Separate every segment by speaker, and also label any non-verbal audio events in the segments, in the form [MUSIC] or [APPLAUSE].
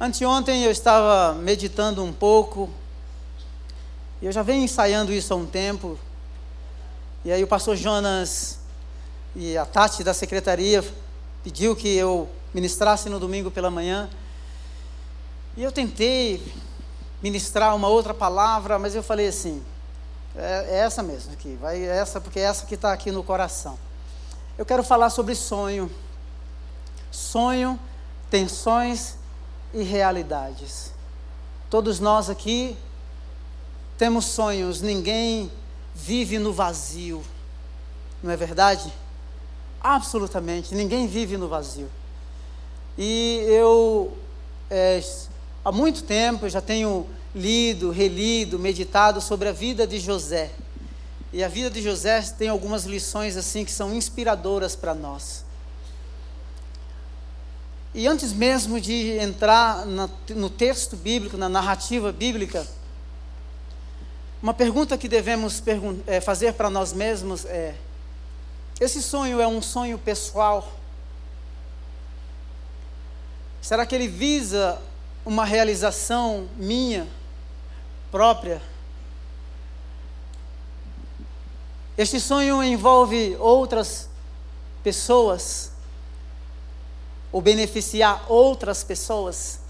Speaker 1: Anteontem eu estava meditando um pouco, e eu já venho ensaiando isso há um tempo, e aí o pastor Jonas e a Tati da secretaria pediu que eu ministrasse no domingo pela manhã, e eu tentei ministrar uma outra palavra, mas eu falei assim, é, é essa mesmo aqui, vai essa, porque é essa que está aqui no coração. Eu quero falar sobre sonho, sonho, tensões e realidades. Todos nós aqui temos sonhos, ninguém vive no vazio, não é verdade? Absolutamente, ninguém vive no vazio. E eu, é, há muito tempo, já tenho lido, relido, meditado sobre a vida de José. E a vida de José tem algumas lições assim que são inspiradoras para nós. E antes mesmo de entrar no texto bíblico, na narrativa bíblica, uma pergunta que devemos é, fazer para nós mesmos é: esse sonho é um sonho pessoal? Será que ele visa uma realização minha, própria? Este sonho envolve outras pessoas? Ou beneficiar outras pessoas.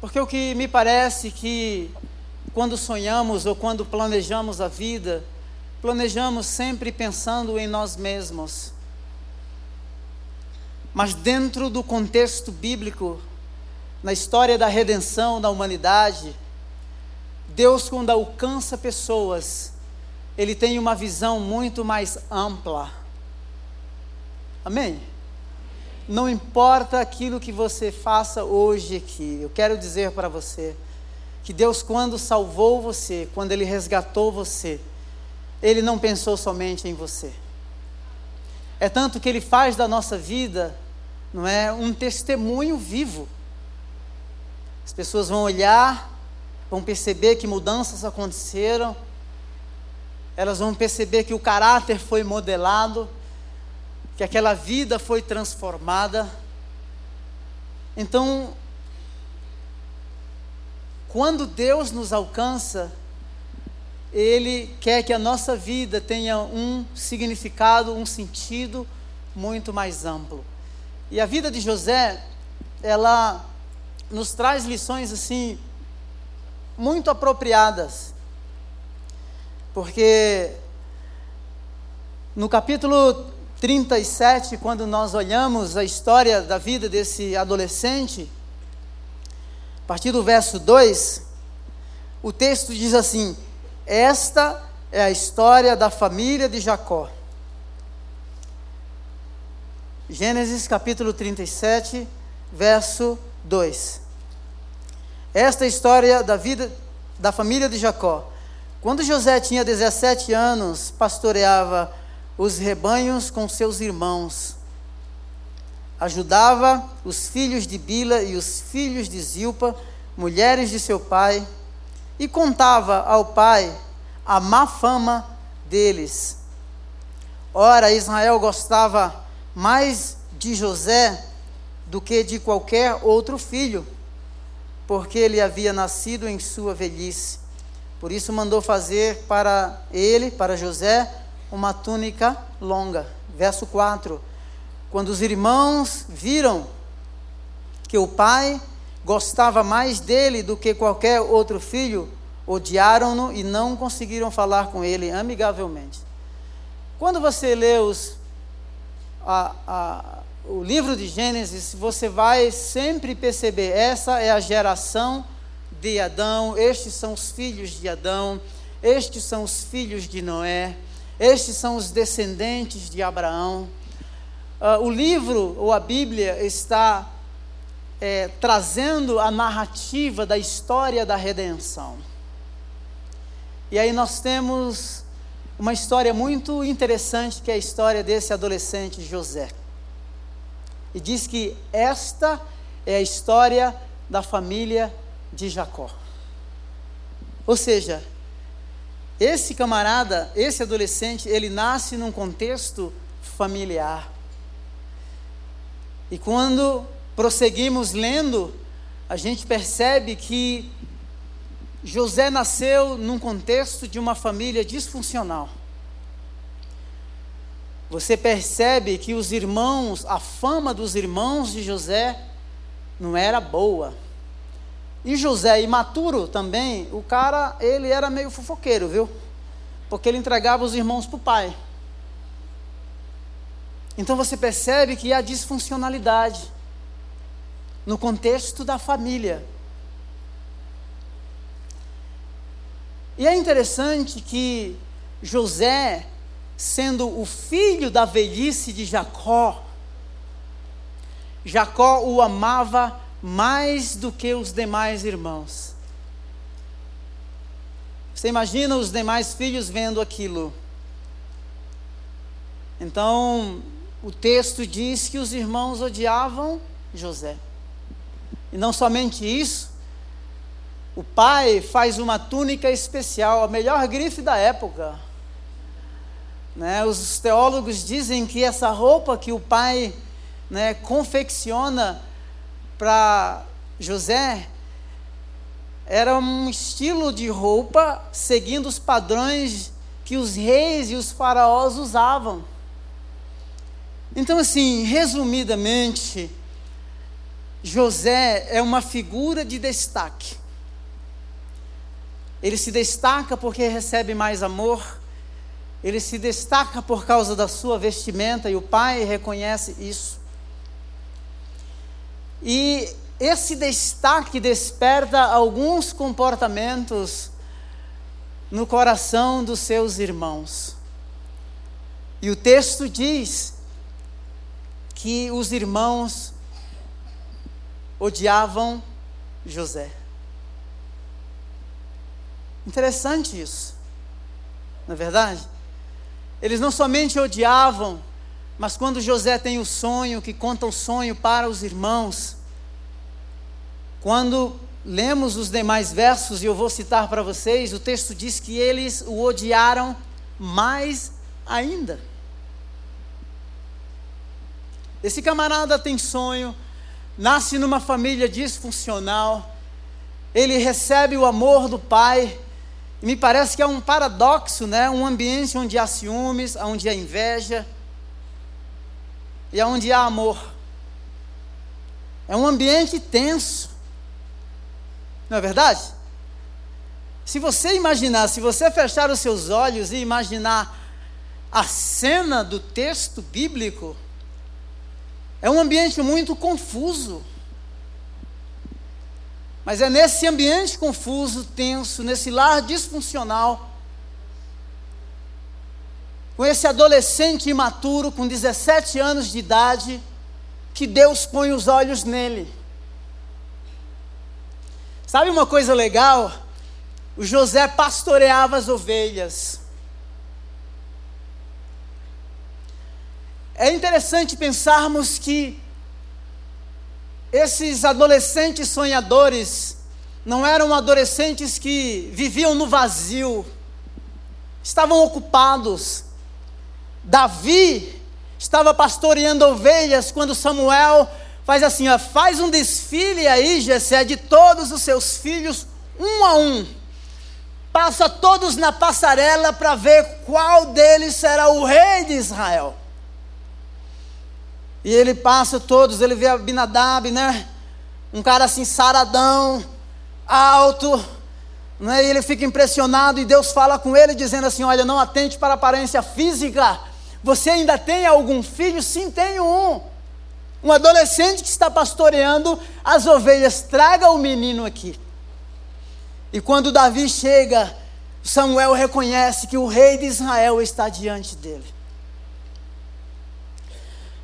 Speaker 1: Porque o que me parece que quando sonhamos ou quando planejamos a vida, planejamos sempre pensando em nós mesmos. Mas dentro do contexto bíblico, na história da redenção da humanidade, Deus, quando alcança pessoas, Ele tem uma visão muito mais ampla. Amém? Não importa aquilo que você faça hoje aqui, eu quero dizer para você que Deus, quando salvou você, quando Ele resgatou você, Ele não pensou somente em você. É tanto que Ele faz da nossa vida, não é, um testemunho vivo. As pessoas vão olhar, vão perceber que mudanças aconteceram, elas vão perceber que o caráter foi modelado que aquela vida foi transformada. Então, quando Deus nos alcança, Ele quer que a nossa vida tenha um significado, um sentido muito mais amplo. E a vida de José, ela nos traz lições assim, muito apropriadas. Porque no capítulo 37, quando nós olhamos a história da vida desse adolescente, a partir do verso 2, o texto diz assim: Esta é a história da família de Jacó. Gênesis capítulo 37, verso 2. Esta é a história da vida da família de Jacó. Quando José tinha 17 anos, pastoreava os rebanhos com seus irmãos. Ajudava os filhos de Bila e os filhos de Zilpa, mulheres de seu pai, e contava ao pai a má fama deles. Ora, Israel gostava mais de José do que de qualquer outro filho, porque ele havia nascido em sua velhice. Por isso mandou fazer para ele, para José, uma túnica longa. Verso 4. Quando os irmãos viram que o pai gostava mais dele do que qualquer outro filho, odiaram-no e não conseguiram falar com ele amigavelmente. Quando você lê os, a, a, o livro de Gênesis, você vai sempre perceber: essa é a geração de Adão, estes são os filhos de Adão, estes são os filhos de Noé. Estes são os descendentes de Abraão. Uh, o livro, ou a Bíblia, está é, trazendo a narrativa da história da redenção. E aí nós temos uma história muito interessante, que é a história desse adolescente José. E diz que esta é a história da família de Jacó. Ou seja, esse camarada, esse adolescente, ele nasce num contexto familiar. E quando prosseguimos lendo, a gente percebe que José nasceu num contexto de uma família disfuncional. Você percebe que os irmãos, a fama dos irmãos de José não era boa. E José, imaturo também, o cara, ele era meio fofoqueiro, viu? Porque ele entregava os irmãos para o pai. Então você percebe que há disfuncionalidade no contexto da família. E é interessante que José, sendo o filho da velhice de Jacó, Jacó o amava mais do que os demais irmãos. Você imagina os demais filhos vendo aquilo. Então, o texto diz que os irmãos odiavam José. E não somente isso, o pai faz uma túnica especial, a melhor grife da época. Né? Os teólogos dizem que essa roupa que o pai né, confecciona para José era um estilo de roupa seguindo os padrões que os reis e os faraós usavam. Então, assim, resumidamente, José é uma figura de destaque. Ele se destaca porque recebe mais amor, ele se destaca por causa da sua vestimenta e o pai reconhece isso. E esse destaque desperta alguns comportamentos no coração dos seus irmãos. E o texto diz que os irmãos odiavam José. Interessante isso, não é verdade? Eles não somente odiavam, mas quando José tem o sonho, que conta o sonho para os irmãos, quando lemos os demais versos, e eu vou citar para vocês, o texto diz que eles o odiaram mais ainda. Esse camarada tem sonho, nasce numa família disfuncional, ele recebe o amor do pai, e me parece que é um paradoxo, né? Um ambiente onde há ciúmes, onde há inveja e onde há amor. É um ambiente tenso. Não é verdade? Se você imaginar, se você fechar os seus olhos e imaginar a cena do texto bíblico, é um ambiente muito confuso. Mas é nesse ambiente confuso, tenso, nesse lar disfuncional, com esse adolescente imaturo, com 17 anos de idade, que Deus põe os olhos nele. Sabe uma coisa legal? O José pastoreava as ovelhas. É interessante pensarmos que esses adolescentes sonhadores não eram adolescentes que viviam no vazio, estavam ocupados. Davi estava pastoreando ovelhas quando Samuel faz assim: ó, faz um desfile aí, Jessé, de todos os seus filhos, um a um. Passa todos na passarela para ver qual deles será o rei de Israel. E ele passa todos, ele vê Abinadab, né? Um cara assim, saradão, alto, né? E ele fica impressionado e Deus fala com ele, dizendo assim: Olha, não atente para a aparência física. Você ainda tem algum filho? Sim, tenho um. Um adolescente que está pastoreando as ovelhas, traga o menino aqui. E quando Davi chega, Samuel reconhece que o rei de Israel está diante dele.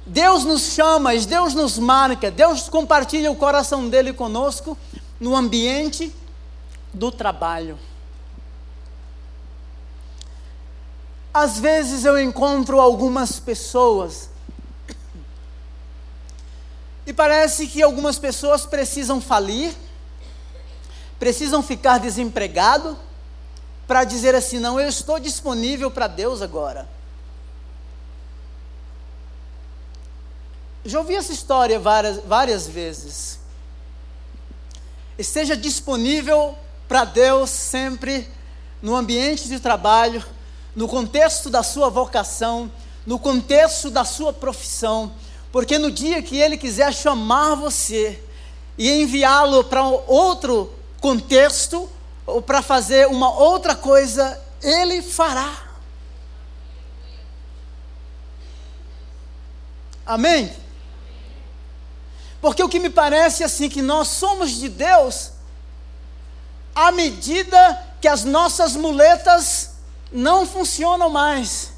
Speaker 1: Deus nos chama, Deus nos marca, Deus compartilha o coração dele conosco no ambiente do trabalho. Às vezes eu encontro algumas pessoas e parece que algumas pessoas precisam falir, precisam ficar desempregado para dizer assim: não, eu estou disponível para Deus agora. Já ouvi essa história várias, várias vezes. Esteja disponível para Deus sempre no ambiente de trabalho, no contexto da sua vocação, no contexto da sua profissão, porque no dia que Ele quiser chamar você e enviá-lo para outro contexto, ou para fazer uma outra coisa, Ele fará. Amém? Porque o que me parece assim que nós somos de Deus à medida que as nossas muletas não funcionam mais.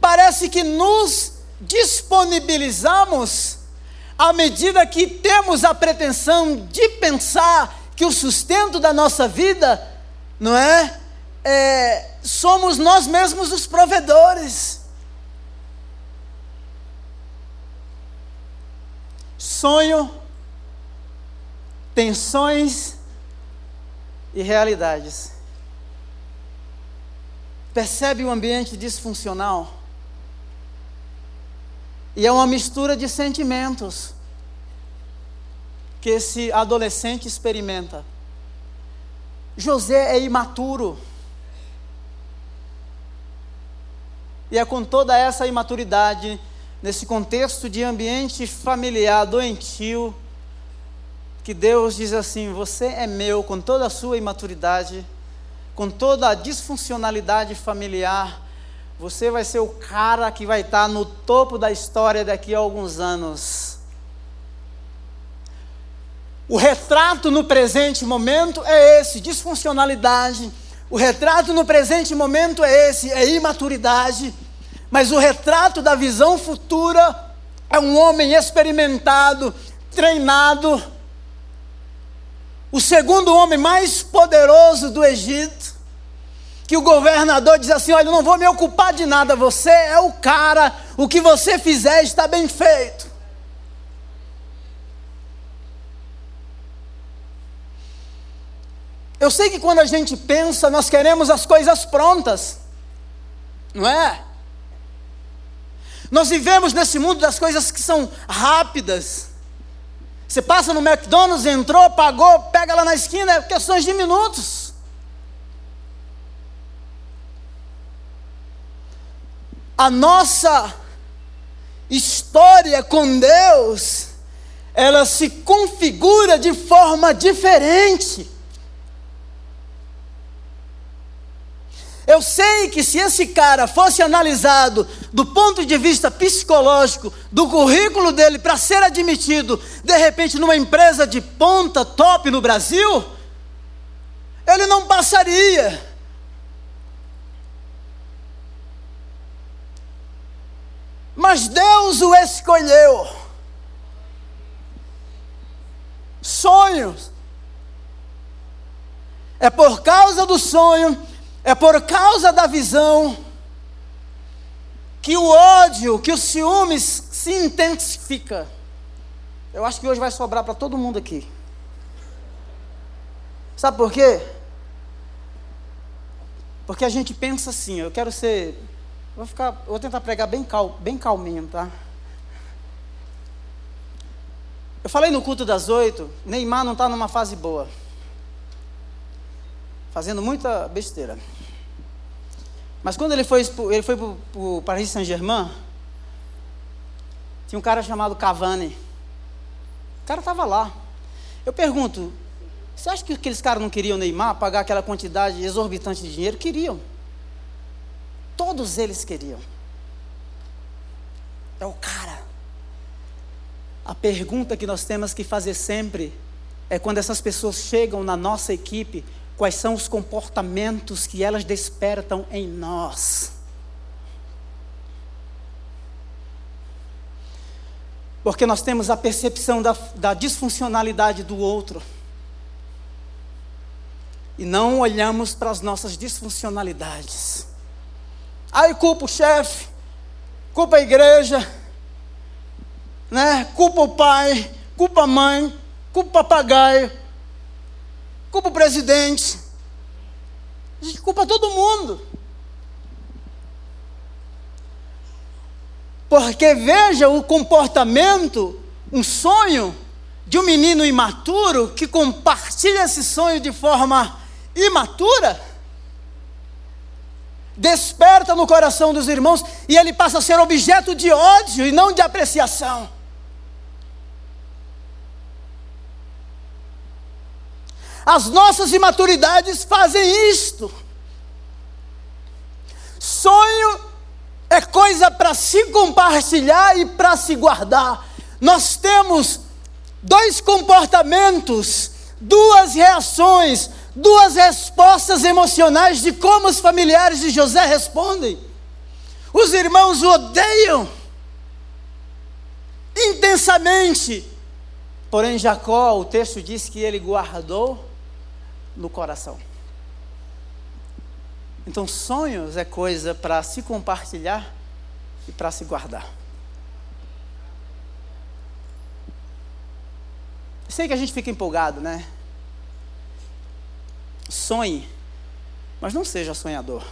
Speaker 1: Parece que nos disponibilizamos à medida que temos a pretensão de pensar que o sustento da nossa vida, não é? é somos nós mesmos os provedores. Sonho, tensões e realidades. Percebe o ambiente disfuncional? E é uma mistura de sentimentos que esse adolescente experimenta. José é imaturo. E é com toda essa imaturidade, nesse contexto de ambiente familiar doentio, que Deus diz assim: Você é meu com toda a sua imaturidade, com toda a disfuncionalidade familiar, você vai ser o cara que vai estar no topo da história daqui a alguns anos. O retrato no presente momento é esse: disfuncionalidade. O retrato no presente momento é esse: é imaturidade. Mas o retrato da visão futura é um homem experimentado, treinado, o segundo homem mais poderoso do Egito, que o governador diz assim: Olha, não vou me ocupar de nada, você é o cara, o que você fizer está bem feito. Eu sei que quando a gente pensa, nós queremos as coisas prontas, não é? Nós vivemos nesse mundo das coisas que são rápidas. Você passa no McDonald's, entrou, pagou, pega lá na esquina, é questões de minutos. A nossa história com Deus, ela se configura de forma diferente. Eu sei que se esse cara fosse analisado do ponto de vista psicológico, do currículo dele para ser admitido, de repente, numa empresa de ponta top no Brasil, ele não passaria. Mas Deus o escolheu. Sonhos. É por causa do sonho é por causa da visão que o ódio, que o ciúmes se intensifica. Eu acho que hoje vai sobrar para todo mundo aqui. Sabe por quê? Porque a gente pensa assim, eu quero ser. Vou ficar, vou tentar pregar bem, cal, bem calminho, tá? Eu falei no culto das oito, Neymar não está numa fase boa fazendo muita besteira. Mas quando ele foi, ele foi para o Paris Saint-Germain, tinha um cara chamado Cavani. O cara estava lá. Eu pergunto, você acha que aqueles caras não queriam Neymar pagar aquela quantidade exorbitante de dinheiro? Queriam. Todos eles queriam. É o cara. A pergunta que nós temos que fazer sempre é quando essas pessoas chegam na nossa equipe, quais são os comportamentos que elas despertam em nós. Porque nós temos a percepção da, da disfuncionalidade do outro. E não olhamos para as nossas disfuncionalidades. Aí culpa o chefe, culpa a igreja, né? culpa o pai, culpa a mãe, culpa o papagaio, culpa o presidente, a gente culpa todo mundo. Porque veja o comportamento, um sonho de um menino imaturo que compartilha esse sonho de forma imatura, desperta no coração dos irmãos e ele passa a ser objeto de ódio e não de apreciação. As nossas imaturidades fazem isto. Sonho é coisa para se compartilhar e para se guardar. Nós temos dois comportamentos, duas reações, duas respostas emocionais de como os familiares de José respondem. Os irmãos o odeiam intensamente. Porém, Jacó, o texto diz que ele guardou no coração. Então, sonhos é coisa para se compartilhar e para se guardar. Sei que a gente fica empolgado, né? Sonhe, mas não seja sonhador.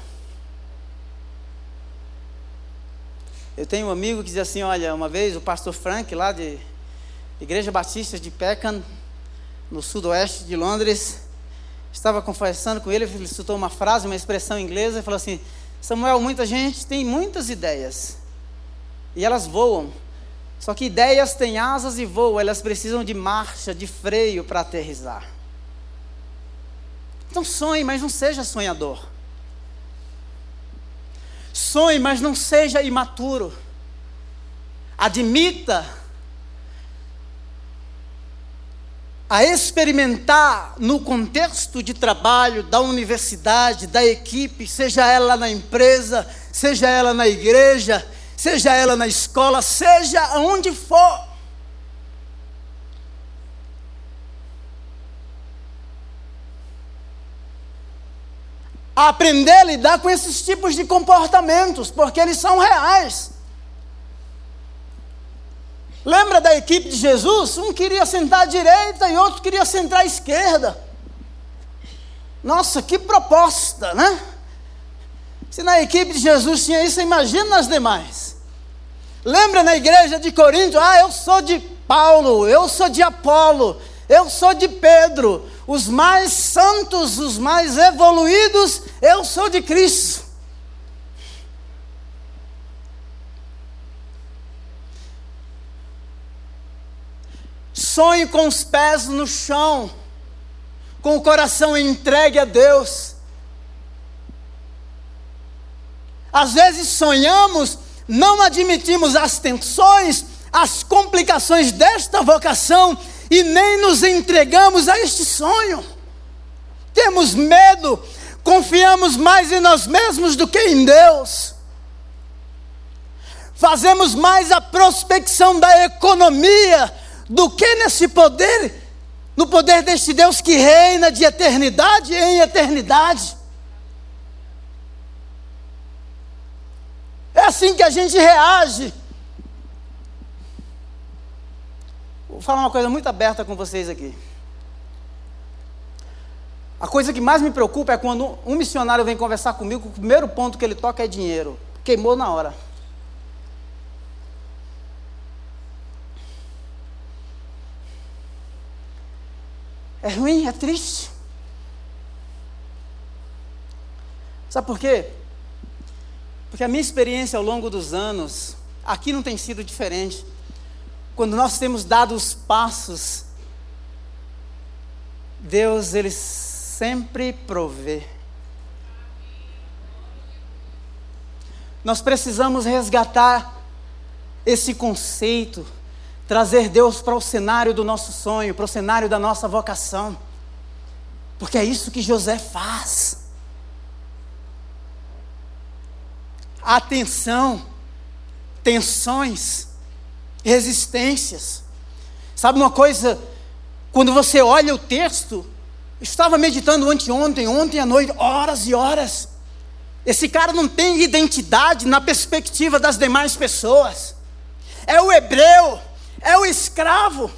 Speaker 1: Eu tenho um amigo que diz assim: olha, uma vez o pastor Frank, lá de Igreja Batista de Peckham, no sudoeste de Londres, estava conversando com ele, ele citou uma frase, uma expressão inglesa, e falou assim: Samuel, muita gente tem muitas ideias, e elas voam. Só que ideias têm asas e voam, elas precisam de marcha, de freio para aterrizar. Então sonhe, mas não seja sonhador. Sonhe, mas não seja imaturo. Admita a experimentar no contexto de trabalho da universidade, da equipe, seja ela na empresa, seja ela na igreja, seja ela na escola, seja onde for. aprender a lidar com esses tipos de comportamentos, porque eles são reais. Lembra da equipe de Jesus? Um queria sentar à direita e outro queria sentar à esquerda. Nossa, que proposta, né? Se na equipe de Jesus tinha isso, imagina nas demais. Lembra na igreja de Corinto? Ah, eu sou de Paulo, eu sou de Apolo, eu sou de Pedro. Os mais santos, os mais evoluídos, eu sou de Cristo. Sonhe com os pés no chão, com o coração entregue a Deus. Às vezes sonhamos, não admitimos as tensões, as complicações desta vocação e nem nos entregamos a este sonho. Temos medo, confiamos mais em nós mesmos do que em Deus. Fazemos mais a prospecção da economia do que nesse poder, no poder deste Deus que reina de eternidade em eternidade. É assim que a gente reage. Vou falar uma coisa muito aberta com vocês aqui. A coisa que mais me preocupa é quando um missionário vem conversar comigo, o primeiro ponto que ele toca é dinheiro. Queimou na hora. É ruim, é triste. Sabe por quê? Porque a minha experiência ao longo dos anos, aqui não tem sido diferente. Quando nós temos dado os passos, Deus, Ele sempre provê. Nós precisamos resgatar esse conceito trazer Deus para o cenário do nosso sonho, para o cenário da nossa vocação. Porque é isso que José faz. Atenção, tensões, resistências. Sabe uma coisa? Quando você olha o texto, estava meditando anteontem, ontem à noite, horas e horas. Esse cara não tem identidade na perspectiva das demais pessoas. É o hebreu é o escravo,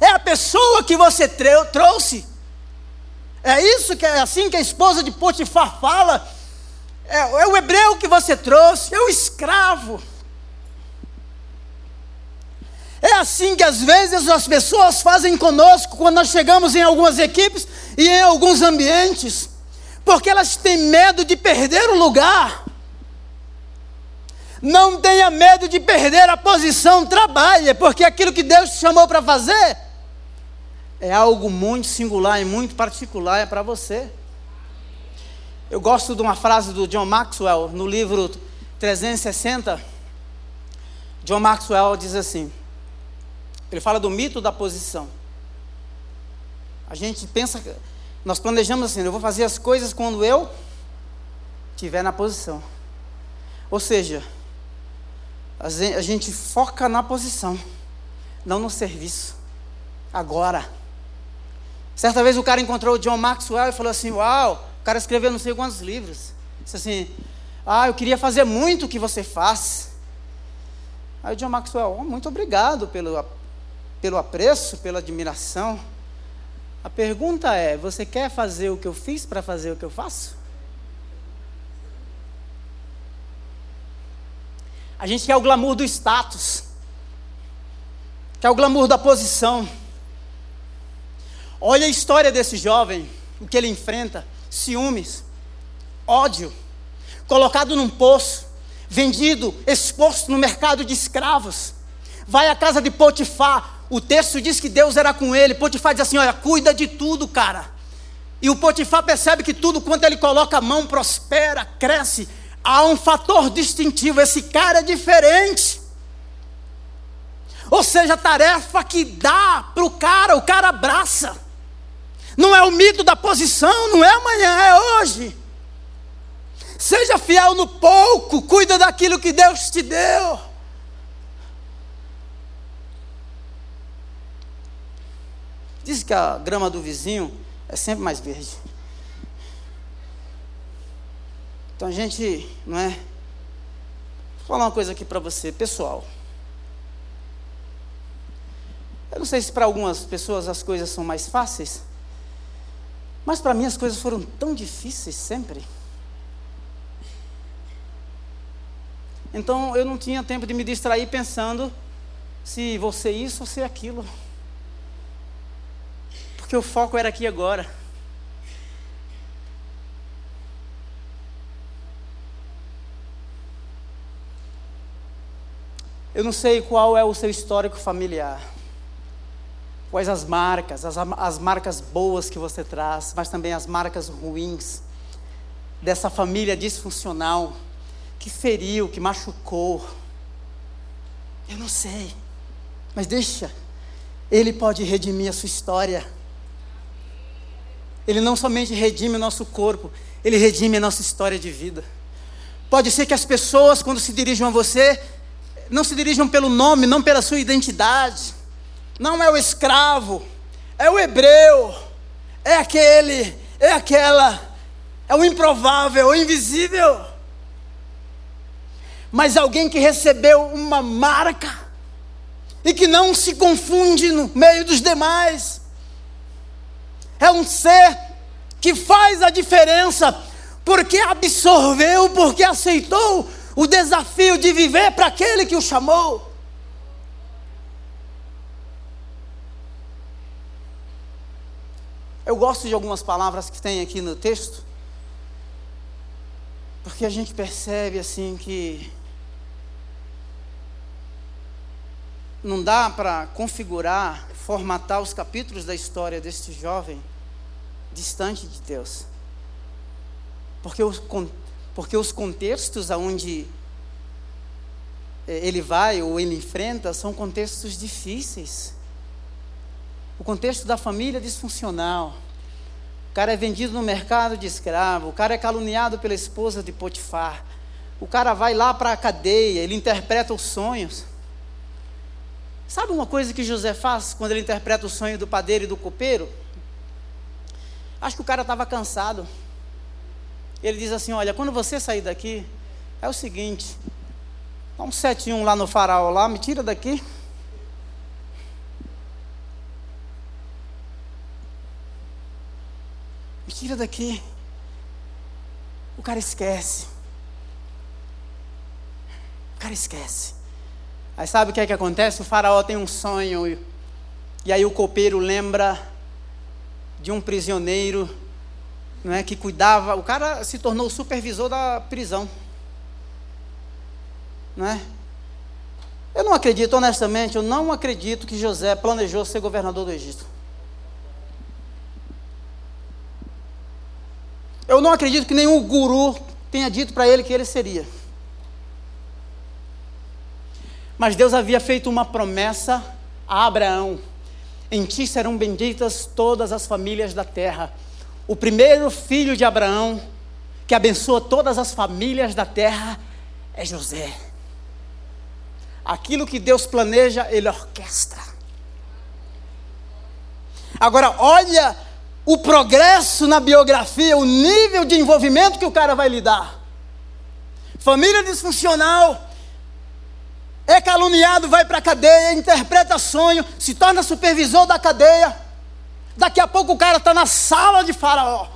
Speaker 1: é a pessoa que você trouxe. É isso que é assim que a esposa de Potifar fala. É, é o hebreu que você trouxe, é o escravo. assim que às vezes as pessoas fazem conosco quando nós chegamos em algumas equipes e em alguns ambientes, porque elas têm medo de perder o lugar. Não tenha medo de perder a posição, trabalhe, porque aquilo que Deus te chamou para fazer é algo muito singular e muito particular é para você. Eu gosto de uma frase do John Maxwell no livro 360. John Maxwell diz assim: ele fala do mito da posição. A gente pensa, nós planejamos assim: eu vou fazer as coisas quando eu estiver na posição. Ou seja, a gente foca na posição, não no serviço. Agora. Certa vez o cara encontrou o John Maxwell e falou assim: Uau, o cara escreveu não sei quantos livros. Disse assim: Ah, eu queria fazer muito o que você faz. Aí o John Maxwell, oh, muito obrigado pelo, pelo apreço, pela admiração. A pergunta é: você quer fazer o que eu fiz para fazer o que eu faço? A gente quer o glamour do status, quer o glamour da posição. Olha a história desse jovem, o que ele enfrenta: ciúmes, ódio, colocado num poço, vendido, exposto no mercado de escravos. Vai à casa de Potifar. O texto diz que Deus era com ele. Potifar diz assim: Olha, cuida de tudo, cara. E o Potifar percebe que tudo quanto ele coloca a mão prospera, cresce há um fator distintivo: esse cara é diferente. Ou seja, a tarefa que dá para o cara, o cara abraça. Não é o mito da posição, não é amanhã, é hoje. Seja fiel no pouco, cuida daquilo que Deus te deu. Diz que a grama do vizinho é sempre mais verde. Então a gente, não é? Vou falar uma coisa aqui para você, pessoal. Eu não sei se para algumas pessoas as coisas são mais fáceis, mas para mim as coisas foram tão difíceis sempre. Então eu não tinha tempo de me distrair pensando se vou ser isso ou ser aquilo. Porque o foco era aqui agora. Eu não sei qual é o seu histórico familiar, quais as marcas, as, as marcas boas que você traz, mas também as marcas ruins dessa família disfuncional que feriu, que machucou. Eu não sei, mas deixa, Ele pode redimir a sua história. Ele não somente redime o nosso corpo, Ele redime a nossa história de vida. Pode ser que as pessoas, quando se dirigam a você, não se dirijam pelo nome, não pela sua identidade. Não é o escravo, é o hebreu, é aquele, é aquela, é o improvável, é o invisível. Mas alguém que recebeu uma marca e que não se confunde no meio dos demais. É um ser que faz a diferença porque absorveu, porque aceitou o desafio de viver para aquele que o chamou. Eu gosto de algumas palavras que tem aqui no texto, porque a gente percebe assim que não dá para configurar, formatar os capítulos da história deste jovem distante de Deus. Porque o, porque os contextos aonde eh, ele vai ou ele enfrenta são contextos difíceis. O contexto da família disfuncional. O cara é vendido no mercado de escravo, o cara é caluniado pela esposa de Potifar. O cara vai lá para a cadeia, ele interpreta os sonhos. Sabe uma coisa que José faz quando ele interpreta o sonho do padeiro e do copeiro? Acho que o cara estava cansado. Ele diz assim: Olha, quando você sair daqui, é o seguinte, dá um 71 lá no farol lá, me tira daqui. Me tira daqui. O cara esquece. O cara esquece. Aí sabe o que é que acontece? O faraó tem um sonho e aí o copeiro lembra de um prisioneiro, não é que cuidava, o cara se tornou o supervisor da prisão. Não é? Eu não acredito, honestamente, eu não acredito que José planejou ser governador do Egito. Eu não acredito que nenhum guru tenha dito para ele que ele seria. Mas Deus havia feito uma promessa a Abraão: em ti serão benditas todas as famílias da terra. O primeiro filho de Abraão, que abençoa todas as famílias da terra, é José. Aquilo que Deus planeja, Ele orquestra. Agora, olha o progresso na biografia, o nível de envolvimento que o cara vai lhe dar. Família disfuncional, é caluniado, vai para a cadeia, interpreta sonho, se torna supervisor da cadeia. Daqui a pouco o cara está na sala de Faraó.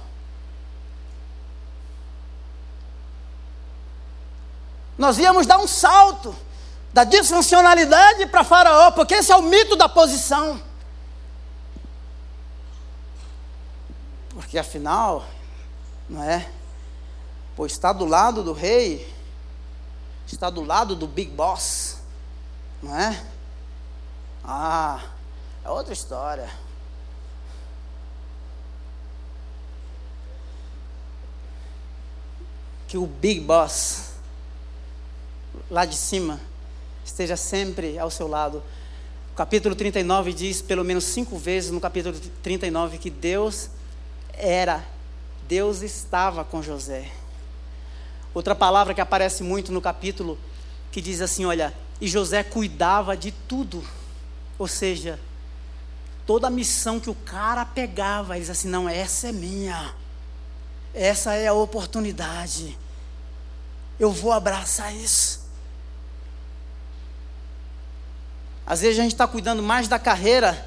Speaker 1: Nós íamos dar um salto da disfuncionalidade para Faraó, porque esse é o mito da posição. Porque afinal, não é? Pois está do lado do rei, está do lado do big boss, não é? Ah, é outra história. Que o big boss, lá de cima, esteja sempre ao seu lado. O capítulo 39 diz pelo menos cinco vezes no capítulo 39 que Deus era, Deus estava com José. Outra palavra que aparece muito no capítulo que diz assim: olha, e José cuidava de tudo. Ou seja, toda a missão que o cara pegava, ele diz assim: não, essa é minha, essa é a oportunidade, eu vou abraçar isso. Às vezes a gente está cuidando mais da carreira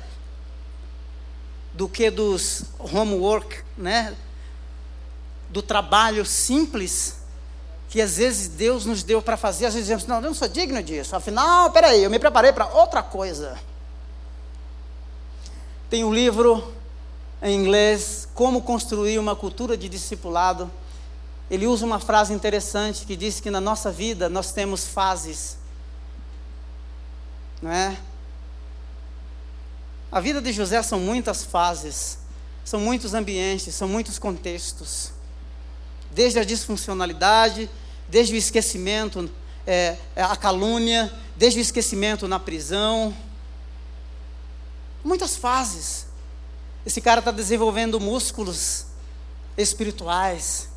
Speaker 1: do que dos homework, né? Do trabalho simples que às vezes Deus nos deu para fazer, às vezes dizemos, não, eu não sou digno disso. Afinal, peraí, eu me preparei para outra coisa. Tem um livro em inglês, Como Construir uma Cultura de Discipulado. Ele usa uma frase interessante que diz que na nossa vida nós temos fases não é? A vida de José são muitas fases, são muitos ambientes, são muitos contextos. Desde a disfuncionalidade, desde o esquecimento, é, é a calúnia, desde o esquecimento na prisão. Muitas fases. Esse cara está desenvolvendo músculos espirituais,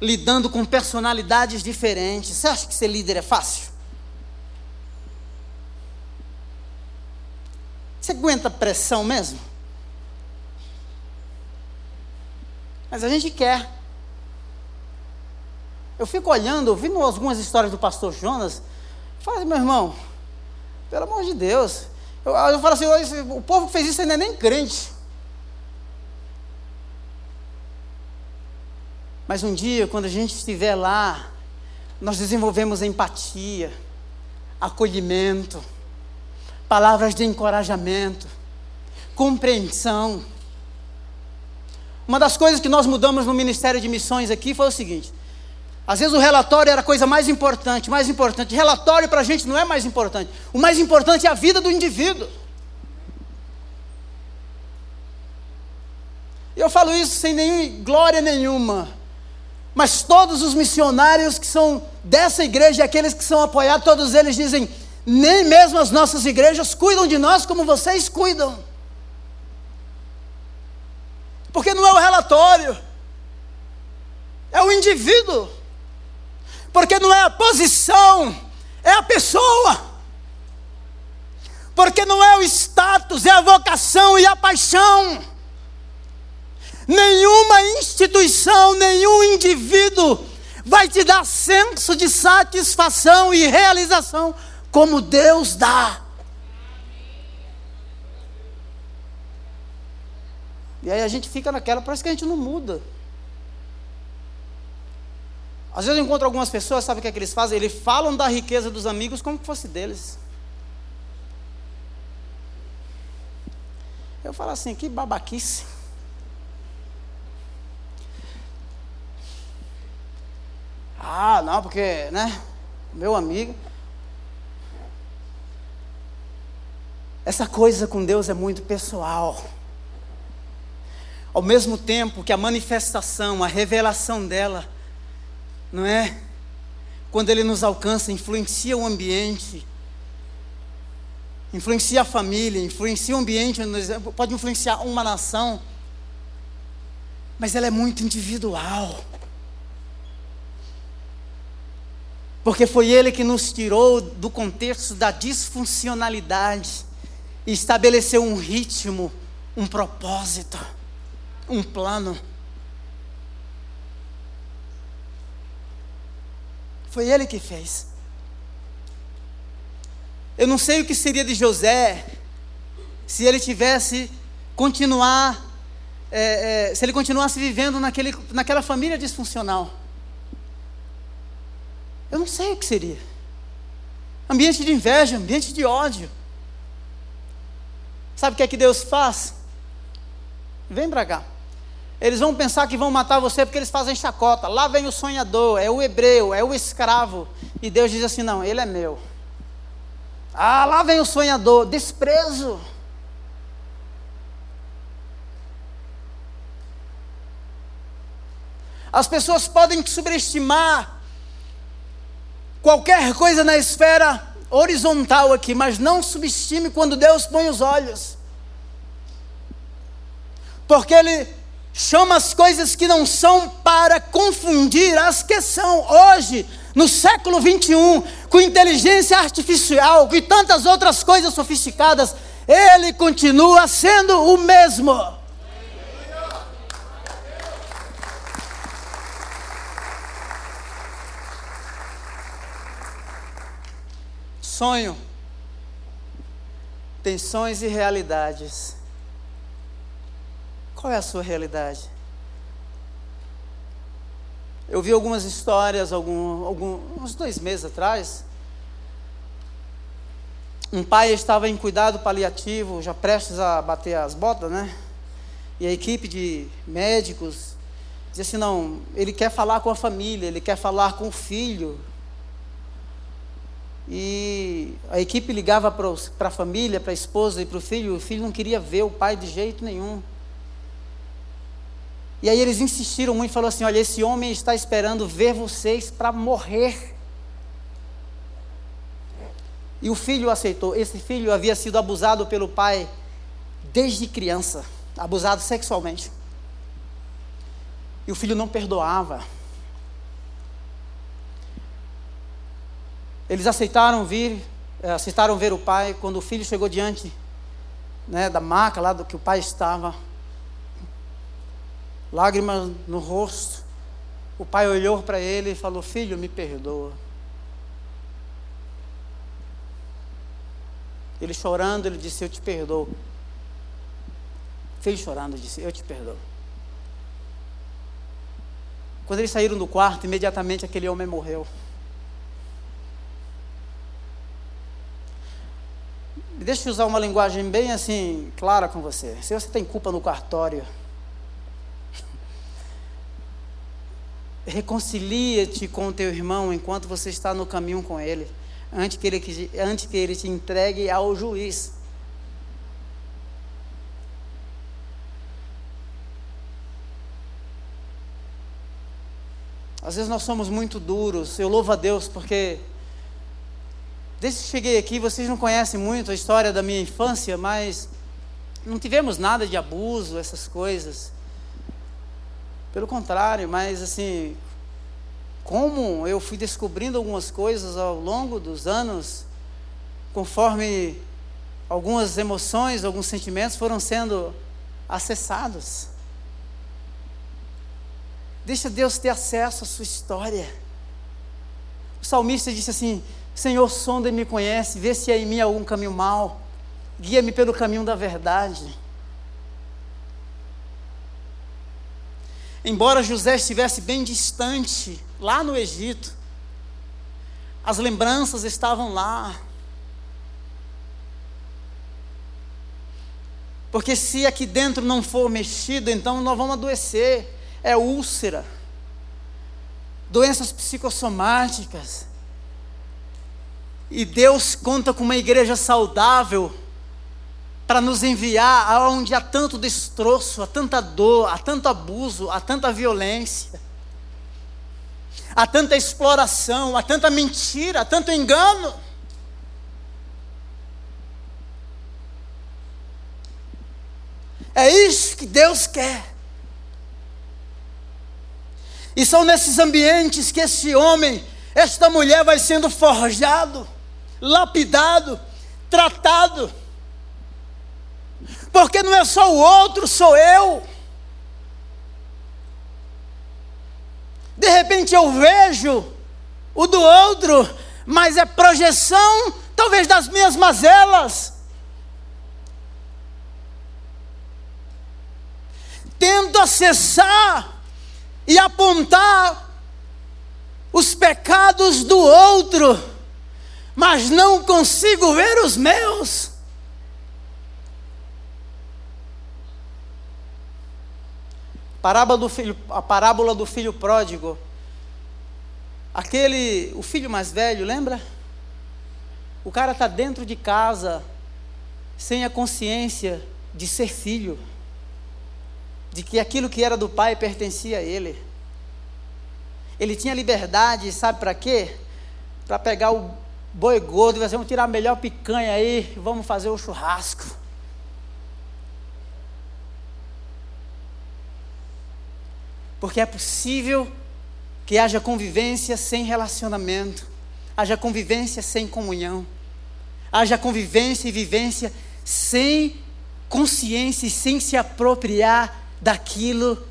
Speaker 1: lidando com personalidades diferentes. Você acha que ser líder é fácil? Você aguenta pressão mesmo? Mas a gente quer. Eu fico olhando, ouvindo algumas histórias do pastor Jonas, falo, meu irmão, pelo amor de Deus. Eu, eu falo assim, o povo que fez isso ainda é nem crente. Mas um dia, quando a gente estiver lá, nós desenvolvemos empatia, acolhimento palavras de encorajamento, compreensão. Uma das coisas que nós mudamos no Ministério de Missões aqui foi o seguinte: às vezes o relatório era a coisa mais importante, mais importante. Relatório para a gente não é mais importante. O mais importante é a vida do indivíduo. Eu falo isso sem nem glória nenhuma. Mas todos os missionários que são dessa igreja e aqueles que são apoiados, todos eles dizem: nem mesmo as nossas igrejas cuidam de nós como vocês cuidam. Porque não é o relatório, é o indivíduo. Porque não é a posição, é a pessoa. Porque não é o status, é a vocação e a paixão. Nenhuma instituição, nenhum indivíduo vai te dar senso de satisfação e realização como Deus dá. E aí a gente fica naquela, parece que a gente não muda. Às vezes eu encontro algumas pessoas, sabe o que, é que eles fazem? Eles falam da riqueza dos amigos como se fosse deles. Eu falo assim, que babaquice. Ah, não, porque, né? Meu amigo. Essa coisa com Deus é muito pessoal. Ao mesmo tempo que a manifestação, a revelação dela, não é? Quando ele nos alcança, influencia o ambiente, influencia a família, influencia o ambiente, pode influenciar uma nação, mas ela é muito individual. Porque foi Ele que nos tirou do contexto da disfuncionalidade e estabeleceu um ritmo, um propósito, um plano. Foi Ele que fez. Eu não sei o que seria de José se ele tivesse continuar, é, é, se ele continuasse vivendo naquele, naquela família disfuncional. Eu não sei o que seria. Ambiente de inveja, ambiente de ódio. Sabe o que é que Deus faz? Vem para cá. Eles vão pensar que vão matar você porque eles fazem chacota. Lá vem o sonhador, é o hebreu, é o escravo. E Deus diz assim: não, ele é meu. Ah, lá vem o sonhador, desprezo. As pessoas podem subestimar qualquer coisa na esfera horizontal aqui, mas não subestime quando Deus põe os olhos. Porque Ele chama as coisas que não são para confundir as que são. Hoje, no século 21, com inteligência artificial e tantas outras coisas sofisticadas, Ele continua sendo o mesmo. Sonho. Sonhos e realidades. Qual é a sua realidade? Eu vi algumas histórias, algum, algum, uns dois meses atrás. Um pai estava em cuidado paliativo, já prestes a bater as botas, né? E a equipe de médicos dizia assim: não, ele quer falar com a família, ele quer falar com o filho, e a equipe ligava para a família, para a esposa e para o filho, o filho não queria ver o pai de jeito nenhum. E aí eles insistiram muito e falaram assim: olha, esse homem está esperando ver vocês para morrer. E o filho aceitou. Esse filho havia sido abusado pelo pai desde criança, abusado sexualmente. E o filho não perdoava. Eles aceitaram vir, eh, aceitaram ver o pai. Quando o filho chegou diante né, da maca lá do que o pai estava, lágrimas no rosto, o pai olhou para ele e falou: Filho, me perdoa. Ele chorando, ele disse: Eu te perdoo. Filho chorando, disse: Eu te perdoo. Quando eles saíram do quarto, imediatamente aquele homem morreu. Deixa eu usar uma linguagem bem assim, clara com você. Se você tem culpa no cartório, [LAUGHS] reconcilia-te com o teu irmão enquanto você está no caminho com ele, antes que ele, antes que ele te entregue ao juiz. Às vezes nós somos muito duros. Eu louvo a Deus porque Desde que cheguei aqui, vocês não conhecem muito a história da minha infância, mas não tivemos nada de abuso, essas coisas. Pelo contrário, mas assim, como eu fui descobrindo algumas coisas ao longo dos anos, conforme algumas emoções, alguns sentimentos foram sendo acessados. Deixa Deus ter acesso à sua história. O salmista disse assim: Senhor, sonda e me conhece, vê se há em mim algum caminho mal, guia-me pelo caminho da verdade. Embora José estivesse bem distante lá no Egito. As lembranças estavam lá. Porque se aqui dentro não for mexido, então nós vamos adoecer. É úlcera, doenças psicossomáticas. E Deus conta com uma igreja saudável para nos enviar aonde há tanto destroço, há tanta dor, há tanto abuso, há tanta violência, há tanta exploração, há tanta mentira, há tanto engano. É isso que Deus quer. E são nesses ambientes que esse homem, esta mulher vai sendo forjado, lapidado, tratado porque não é só o outro, sou eu. De repente eu vejo o do outro, mas é projeção, talvez das minhas mazelas. Tento acessar e apontar os pecados do outro, mas não consigo ver os meus. Parábola do filho, a parábola do filho pródigo. Aquele, o filho mais velho, lembra? O cara está dentro de casa, sem a consciência de ser filho, de que aquilo que era do pai pertencia a ele. Ele tinha liberdade, sabe para quê? Para pegar o boi gordo vamos tirar a melhor picanha aí, vamos fazer o churrasco. Porque é possível que haja convivência sem relacionamento, haja convivência sem comunhão, haja convivência e vivência sem consciência e sem se apropriar daquilo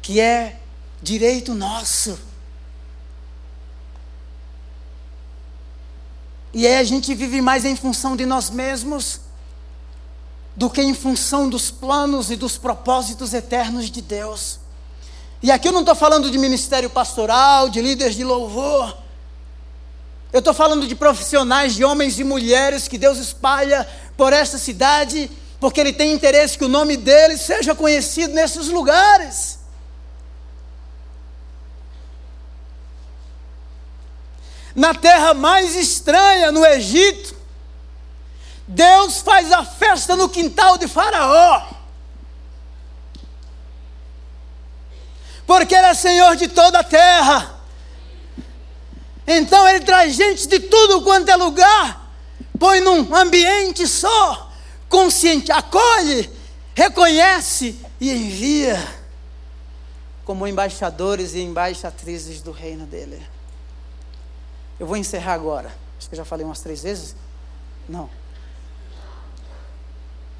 Speaker 1: que é direito nosso. E aí a gente vive mais em função de nós mesmos do que em função dos planos e dos propósitos eternos de Deus. E aqui eu não estou falando de ministério pastoral, de líderes de louvor. Eu estou falando de profissionais, de homens e mulheres que Deus espalha por esta cidade, porque Ele tem interesse que o nome deles seja conhecido nesses lugares. Na terra mais estranha, no Egito, Deus faz a festa no quintal de Faraó. porque Ele é Senhor de toda a terra. Então Ele traz gente de tudo quanto é lugar, põe num ambiente só, consciente, acolhe, reconhece e envia como embaixadores e embaixatrizes do reino dele. Eu vou encerrar agora. Acho que eu já falei umas três vezes. Não.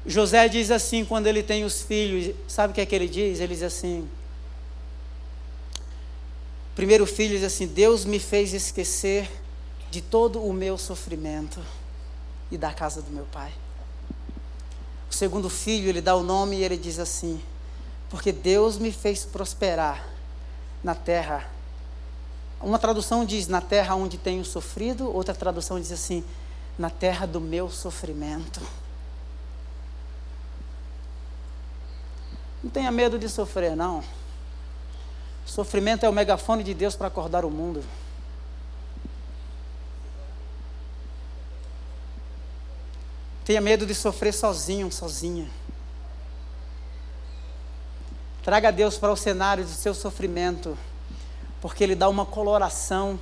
Speaker 1: José diz assim quando ele tem os filhos, sabe o que é que ele diz? Ele diz assim: primeiro filho diz assim: Deus me fez esquecer de todo o meu sofrimento e da casa do meu pai. O segundo filho, ele dá o nome e ele diz assim: Porque Deus me fez prosperar na terra. Uma tradução diz na terra onde tenho sofrido, outra tradução diz assim: na terra do meu sofrimento. Não tenha medo de sofrer, não. Sofrimento é o megafone de Deus para acordar o mundo. Tenha medo de sofrer sozinho, sozinha. Traga Deus para o cenário do seu sofrimento, porque Ele dá uma coloração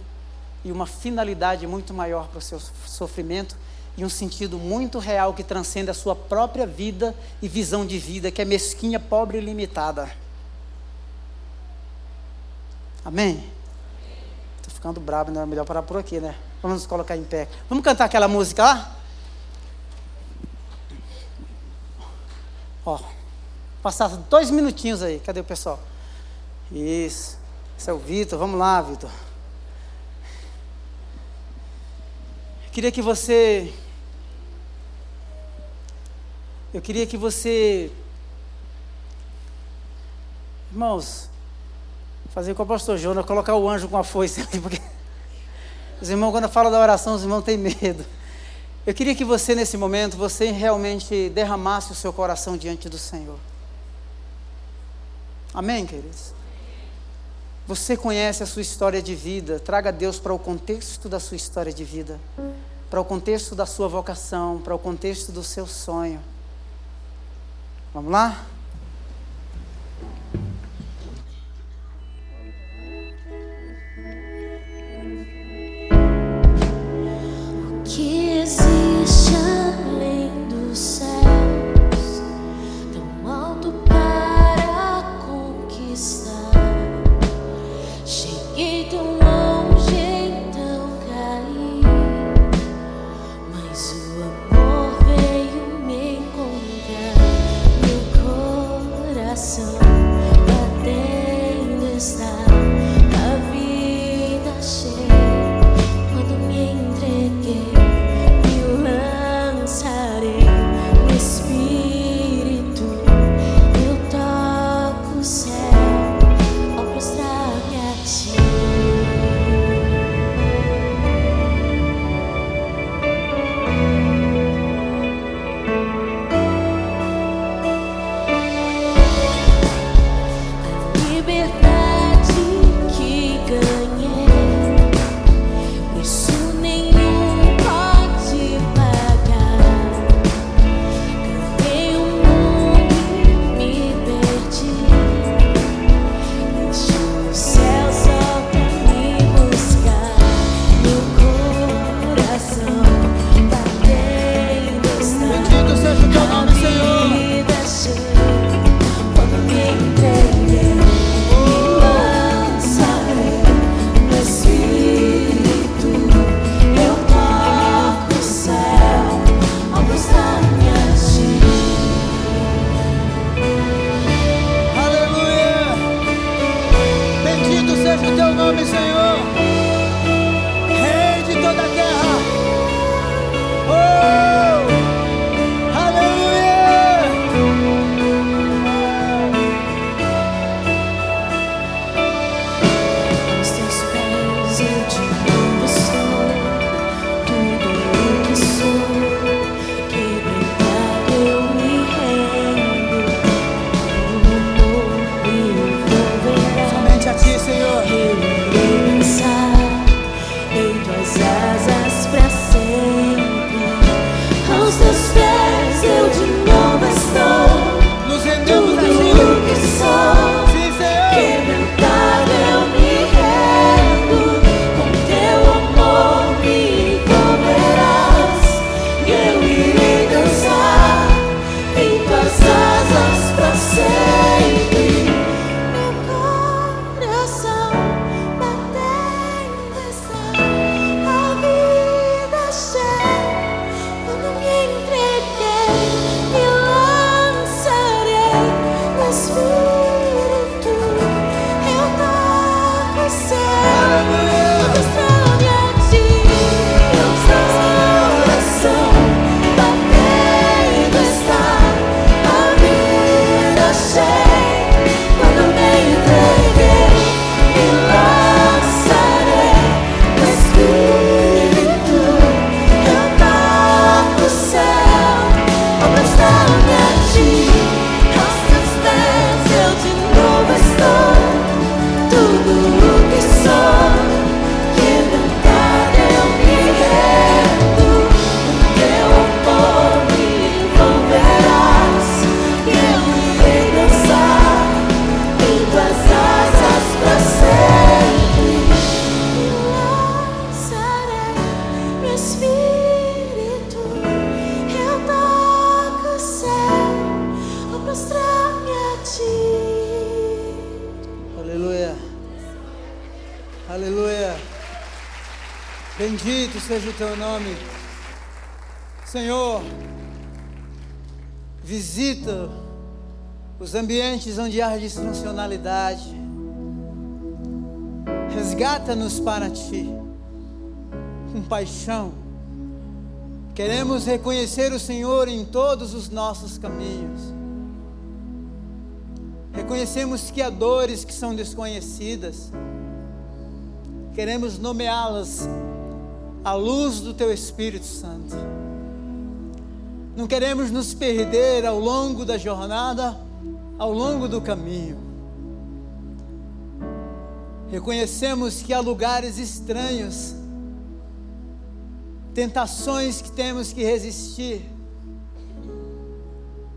Speaker 1: e uma finalidade muito maior para o seu sofrimento e um sentido muito real que transcende a sua própria vida e visão de vida, que é mesquinha, pobre e limitada. Amém? Estou ficando bravo, não é melhor parar por aqui, né? Vamos nos colocar em pé. Vamos cantar aquela música lá? Ó, passar dois minutinhos aí. Cadê o pessoal? Isso. Esse é o Vitor. Vamos lá, Vitor. Queria que você. Eu queria que você. Irmãos,
Speaker 2: Fazer com o pastor Jonas, colocar o anjo com a foice ali, porque os irmãos, quando fala da oração, os irmãos têm medo. Eu queria que você, nesse momento, você realmente derramasse o seu coração diante do Senhor. Amém, queridos? Você conhece a sua história de vida, traga Deus para o contexto da sua história de vida, para o contexto da sua vocação, para o contexto do seu sonho. Vamos lá? Ambientes onde há disfuncionalidade. Resgata-nos para ti, com paixão. Queremos reconhecer o Senhor em todos os nossos caminhos.
Speaker 1: Reconhecemos que há dores que são desconhecidas. Queremos nomeá-las à luz do Teu Espírito Santo. Não queremos nos perder ao longo da jornada, ao longo do caminho. Reconhecemos que há lugares estranhos, tentações que temos que resistir,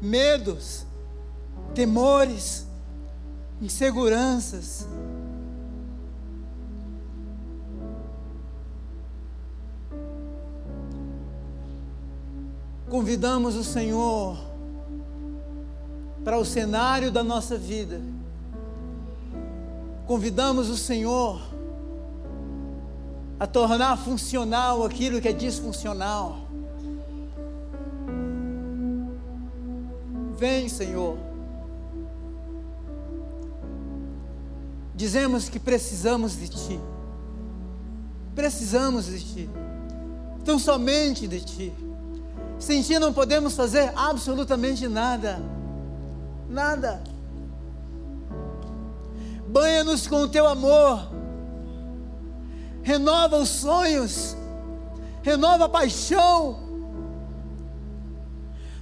Speaker 1: medos, temores, inseguranças. Convidamos o Senhor para o cenário da nossa vida. Convidamos o Senhor a tornar funcional aquilo que é disfuncional. Vem, Senhor. Dizemos que precisamos de Ti. Precisamos de Ti. Tão somente de Ti. Sem Ti não podemos fazer absolutamente nada. Nada. Banha-nos com o Teu amor. Renova os sonhos. Renova a paixão.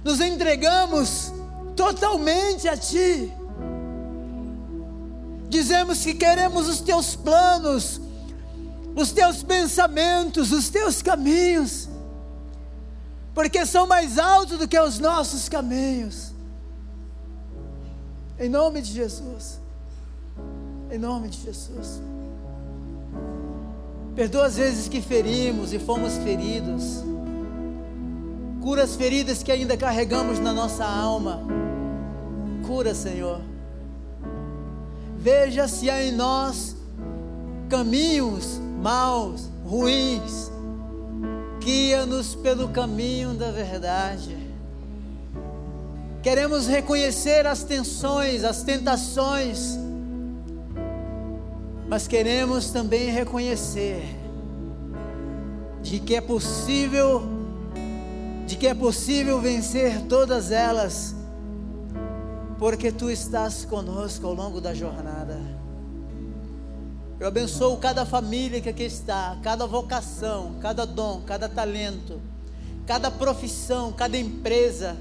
Speaker 1: Nos entregamos totalmente a Ti. Dizemos que queremos os Teus planos, os Teus pensamentos, os Teus caminhos, porque são mais altos do que os nossos caminhos. Em nome de Jesus. Em nome de Jesus. Perdoa as vezes que ferimos e fomos feridos. Cura as feridas que ainda carregamos na nossa alma. Cura, Senhor. Veja se há em nós caminhos maus, ruins. Guia-nos pelo caminho da verdade. Queremos reconhecer as tensões, as tentações, mas queremos também reconhecer de que é possível de que é possível vencer todas elas, porque tu estás conosco ao longo da jornada. Eu abençoo cada família que aqui está, cada vocação, cada dom, cada talento, cada profissão, cada empresa.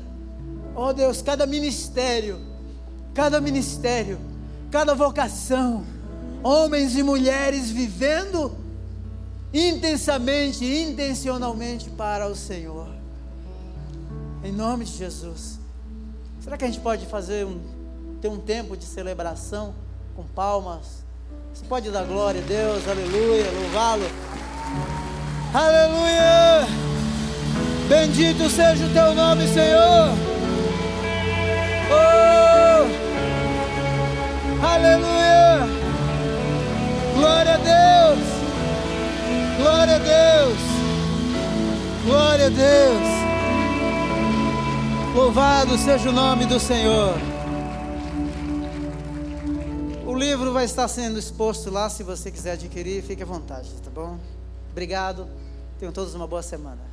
Speaker 1: Oh Deus, cada ministério, cada ministério, cada vocação, homens e mulheres vivendo intensamente, intencionalmente para o Senhor. Em nome de Jesus. Será que a gente pode fazer um, ter um tempo de celebração com palmas? Você pode dar glória a Deus, aleluia, louvá-lo. Aleluia! Bendito seja o teu nome, Senhor. Oh! Aleluia! Glória a Deus! Glória a Deus! Glória a Deus! Louvado seja o nome do Senhor. O livro vai estar sendo exposto lá, se você quiser adquirir, fique à vontade, tá bom? Obrigado. Tenham todos uma boa semana.